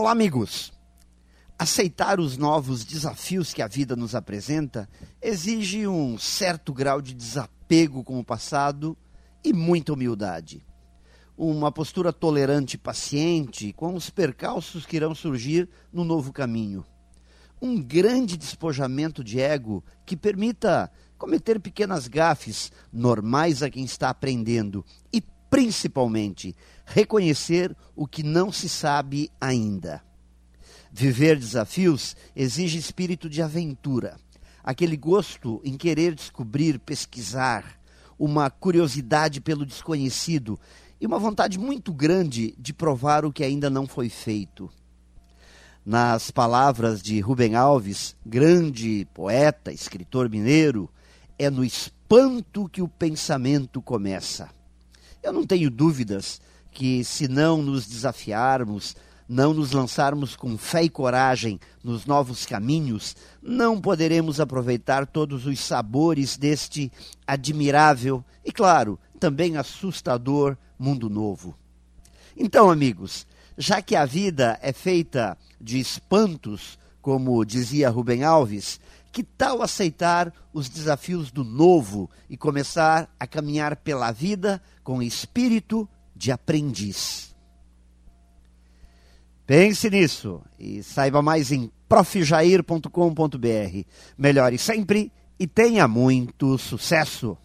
Olá, amigos! Aceitar os novos desafios que a vida nos apresenta exige um certo grau de desapego com o passado e muita humildade. Uma postura tolerante e paciente com os percalços que irão surgir no novo caminho. Um grande despojamento de ego que permita cometer pequenas gafes normais a quem está aprendendo e principalmente, reconhecer o que não se sabe ainda. Viver desafios exige espírito de aventura, aquele gosto em querer descobrir, pesquisar, uma curiosidade pelo desconhecido e uma vontade muito grande de provar o que ainda não foi feito. Nas palavras de Rubem Alves, grande poeta, escritor mineiro, é no espanto que o pensamento começa. Eu não tenho dúvidas que, se não nos desafiarmos, não nos lançarmos com fé e coragem nos novos caminhos, não poderemos aproveitar todos os sabores deste admirável e, claro, também assustador mundo novo. Então, amigos, já que a vida é feita de espantos, como dizia Rubem Alves, que tal aceitar os desafios do novo e começar a caminhar pela vida com espírito de aprendiz? Pense nisso e saiba mais em profjair.com.br. Melhore sempre e tenha muito sucesso!